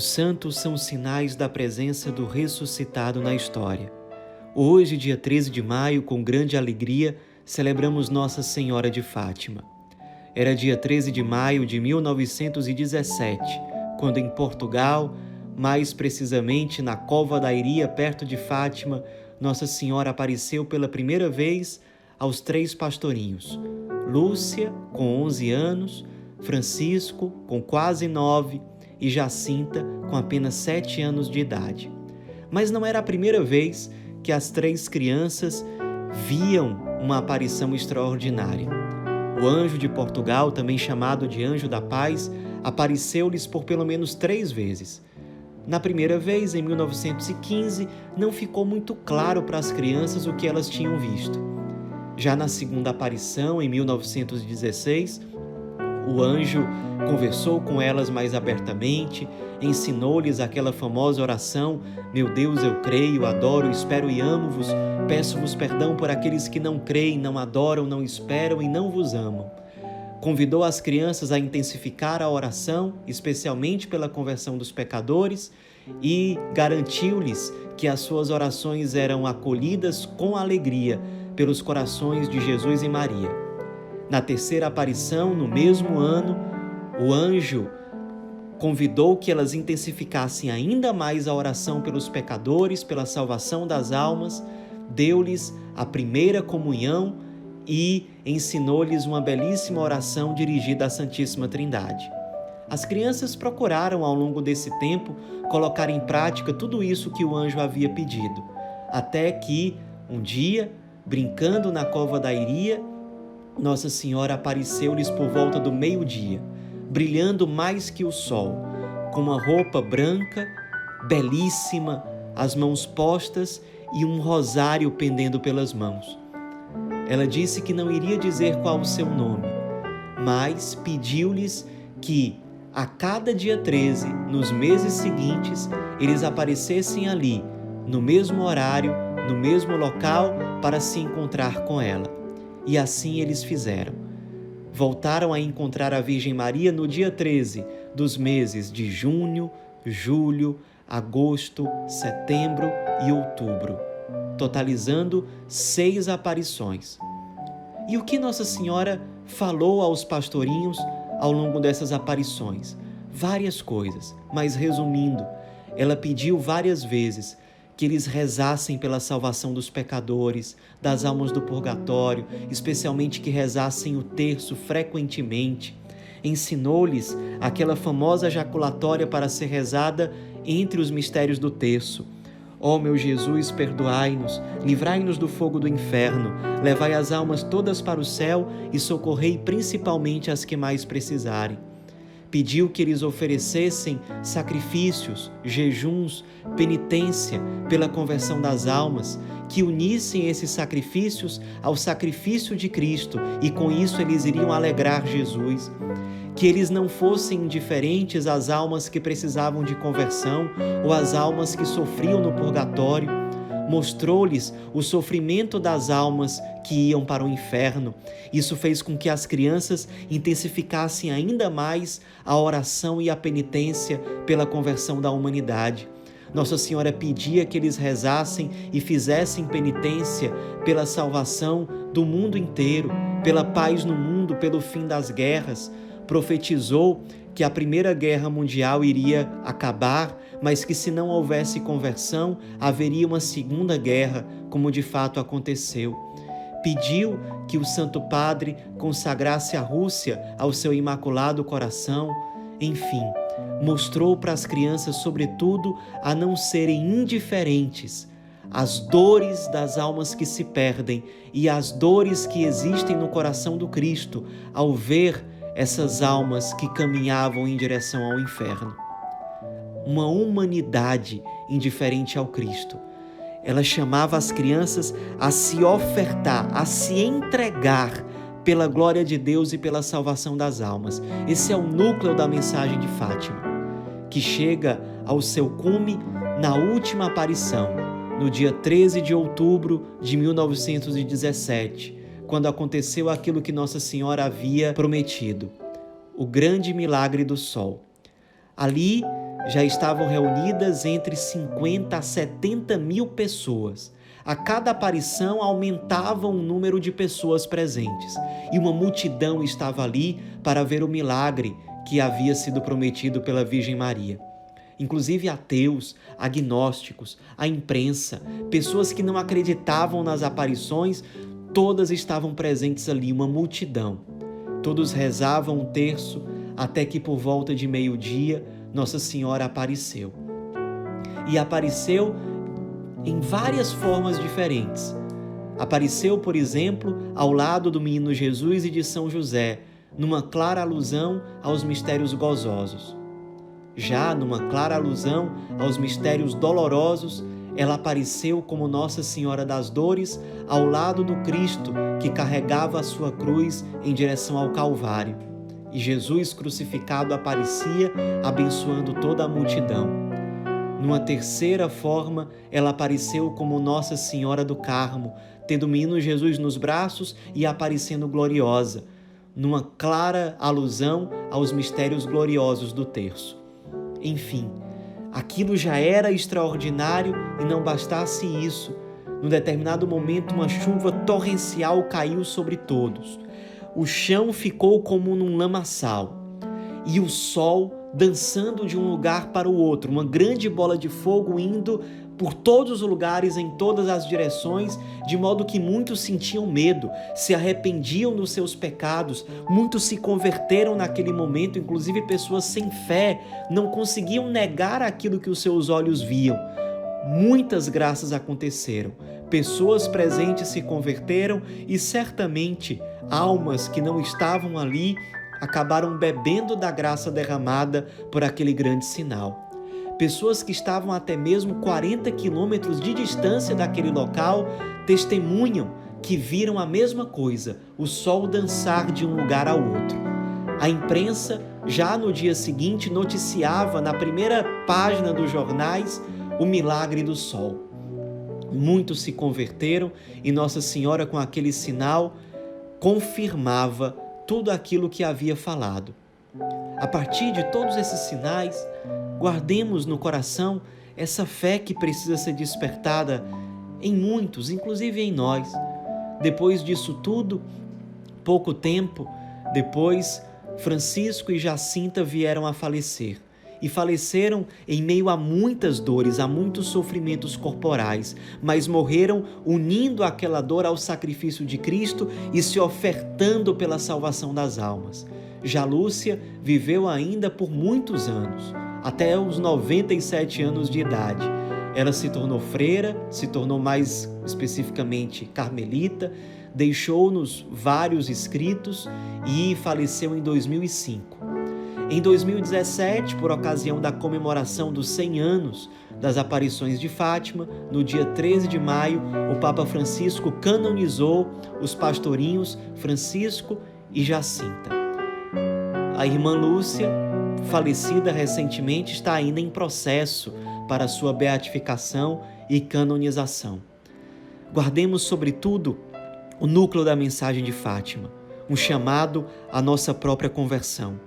Os santos são sinais da presença do ressuscitado na história. Hoje, dia 13 de maio, com grande alegria, celebramos Nossa Senhora de Fátima. Era dia 13 de maio de 1917, quando em Portugal, mais precisamente na Cova da Iria, perto de Fátima, Nossa Senhora apareceu pela primeira vez aos três pastorinhos: Lúcia, com 11 anos, Francisco, com quase nove, e Jacinta com apenas sete anos de idade. Mas não era a primeira vez que as três crianças viam uma aparição extraordinária. O anjo de Portugal, também chamado de anjo da paz, apareceu-lhes por pelo menos três vezes. Na primeira vez, em 1915, não ficou muito claro para as crianças o que elas tinham visto. Já na segunda aparição, em 1916, o anjo conversou com elas mais abertamente, ensinou-lhes aquela famosa oração: Meu Deus, eu creio, adoro, espero e amo-vos. Peço-vos perdão por aqueles que não creem, não adoram, não esperam e não vos amam. Convidou as crianças a intensificar a oração, especialmente pela conversão dos pecadores, e garantiu-lhes que as suas orações eram acolhidas com alegria pelos corações de Jesus e Maria. Na terceira aparição, no mesmo ano, o anjo convidou que elas intensificassem ainda mais a oração pelos pecadores, pela salvação das almas, deu-lhes a primeira comunhão e ensinou-lhes uma belíssima oração dirigida à Santíssima Trindade. As crianças procuraram, ao longo desse tempo, colocar em prática tudo isso que o anjo havia pedido, até que, um dia, brincando na cova da Iria, nossa Senhora apareceu-lhes por volta do meio-dia, brilhando mais que o sol, com uma roupa branca, belíssima, as mãos postas e um rosário pendendo pelas mãos. Ela disse que não iria dizer qual o seu nome, mas pediu-lhes que a cada dia 13, nos meses seguintes, eles aparecessem ali, no mesmo horário, no mesmo local, para se encontrar com ela. E assim eles fizeram. Voltaram a encontrar a Virgem Maria no dia 13 dos meses de junho, julho, agosto, setembro e outubro, totalizando seis aparições. E o que Nossa Senhora falou aos pastorinhos ao longo dessas aparições? Várias coisas, mas resumindo, ela pediu várias vezes que eles rezassem pela salvação dos pecadores, das almas do purgatório, especialmente que rezassem o terço frequentemente. Ensinou-lhes aquela famosa jaculatória para ser rezada entre os mistérios do terço. Ó oh, meu Jesus, perdoai-nos, livrai-nos do fogo do inferno, levai as almas todas para o céu e socorrei principalmente as que mais precisarem pediu que eles oferecessem sacrifícios, jejuns, penitência pela conversão das almas, que unissem esses sacrifícios ao sacrifício de Cristo e com isso eles iriam alegrar Jesus. Que eles não fossem indiferentes às almas que precisavam de conversão ou às almas que sofriam no purgatório mostrou-lhes o sofrimento das almas que iam para o inferno. Isso fez com que as crianças intensificassem ainda mais a oração e a penitência pela conversão da humanidade. Nossa Senhora pedia que eles rezassem e fizessem penitência pela salvação do mundo inteiro, pela paz no mundo, pelo fim das guerras. Profetizou que a Primeira Guerra Mundial iria acabar, mas que se não houvesse conversão, haveria uma Segunda Guerra, como de fato aconteceu. Pediu que o Santo Padre consagrasse a Rússia ao seu imaculado coração. Enfim, mostrou para as crianças, sobretudo, a não serem indiferentes às dores das almas que se perdem e às dores que existem no coração do Cristo ao ver essas almas que caminhavam em direção ao inferno. Uma humanidade indiferente ao Cristo. Ela chamava as crianças a se ofertar, a se entregar pela glória de Deus e pela salvação das almas. Esse é o núcleo da mensagem de Fátima, que chega ao seu cume na última aparição, no dia 13 de outubro de 1917, quando aconteceu aquilo que Nossa Senhora havia prometido, o grande milagre do sol. Ali, já estavam reunidas entre 50 a 70 mil pessoas. A cada aparição aumentava o número de pessoas presentes e uma multidão estava ali para ver o milagre que havia sido prometido pela Virgem Maria. Inclusive ateus, agnósticos, a imprensa, pessoas que não acreditavam nas aparições, todas estavam presentes ali, uma multidão. Todos rezavam um terço até que por volta de meio-dia Nossa Senhora apareceu. E apareceu em várias formas diferentes. Apareceu, por exemplo, ao lado do menino Jesus e de São José, numa clara alusão aos mistérios gozosos. Já numa clara alusão aos mistérios dolorosos, ela apareceu como Nossa Senhora das Dores ao lado do Cristo que carregava a sua cruz em direção ao Calvário. E Jesus crucificado aparecia abençoando toda a multidão. Numa terceira forma, ela apareceu como Nossa Senhora do Carmo, tendo o menino Jesus nos braços e aparecendo gloriosa, numa clara alusão aos mistérios gloriosos do terço. Enfim, aquilo já era extraordinário e não bastasse isso. Num determinado momento, uma chuva torrencial caiu sobre todos. O chão ficou como num lamaçal e o sol dançando de um lugar para o outro, uma grande bola de fogo indo por todos os lugares, em todas as direções, de modo que muitos sentiam medo, se arrependiam dos seus pecados, muitos se converteram naquele momento, inclusive pessoas sem fé não conseguiam negar aquilo que os seus olhos viam. Muitas graças aconteceram, pessoas presentes se converteram e certamente almas que não estavam ali acabaram bebendo da graça derramada por aquele grande sinal. Pessoas que estavam até mesmo 40 quilômetros de distância daquele local testemunham que viram a mesma coisa, o sol dançar de um lugar ao outro. A imprensa, já no dia seguinte, noticiava na primeira página dos jornais o milagre do sol. Muitos se converteram e Nossa Senhora, com aquele sinal, confirmava tudo aquilo que havia falado. A partir de todos esses sinais, guardemos no coração essa fé que precisa ser despertada em muitos, inclusive em nós. Depois disso tudo, pouco tempo depois, Francisco e Jacinta vieram a falecer e faleceram em meio a muitas dores, a muitos sofrimentos corporais, mas morreram unindo aquela dor ao sacrifício de Cristo e se ofertando pela salvação das almas. Já Lúcia viveu ainda por muitos anos, até os 97 anos de idade. Ela se tornou freira, se tornou mais especificamente carmelita, deixou-nos vários escritos e faleceu em 2005. Em 2017, por ocasião da comemoração dos 100 anos das aparições de Fátima, no dia 13 de maio, o Papa Francisco canonizou os pastorinhos Francisco e Jacinta. A irmã Lúcia, falecida recentemente, está ainda em processo para sua beatificação e canonização. Guardemos, sobretudo, o núcleo da mensagem de Fátima, um chamado à nossa própria conversão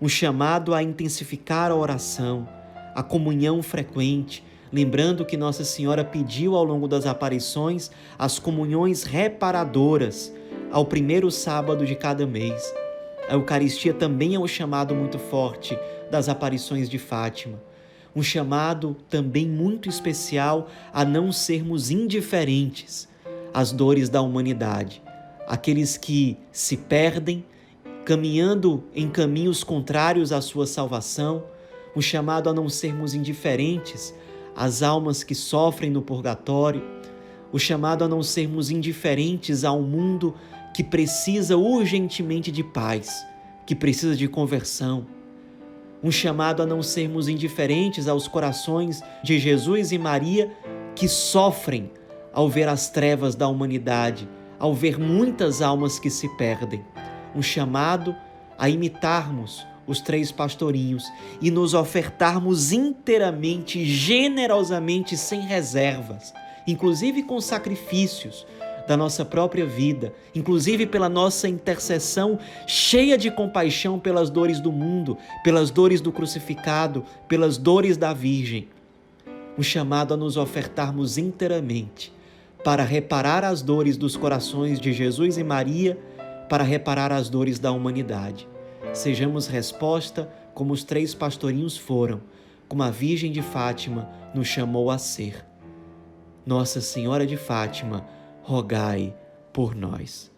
um chamado a intensificar a oração, a comunhão frequente, lembrando que Nossa Senhora pediu ao longo das aparições as comunhões reparadoras ao primeiro sábado de cada mês. A Eucaristia também é um chamado muito forte das aparições de Fátima. Um chamado também muito especial a não sermos indiferentes às dores da humanidade, aqueles que se perdem caminhando em caminhos contrários à sua salvação, um chamado a não sermos indiferentes às almas que sofrem no purgatório, o chamado a não sermos indiferentes ao mundo que precisa urgentemente de paz, que precisa de conversão. Um chamado a não sermos indiferentes aos corações de Jesus e Maria que sofrem ao ver as trevas da humanidade, ao ver muitas almas que se perdem um chamado a imitarmos os três pastorinhos e nos ofertarmos inteiramente, generosamente, sem reservas, inclusive com sacrifícios da nossa própria vida, inclusive pela nossa intercessão cheia de compaixão pelas dores do mundo, pelas dores do crucificado, pelas dores da Virgem. Um chamado a nos ofertarmos inteiramente para reparar as dores dos corações de Jesus e Maria, para reparar as dores da humanidade. Sejamos resposta como os três pastorinhos foram, como a Virgem de Fátima nos chamou a ser. Nossa Senhora de Fátima, rogai por nós.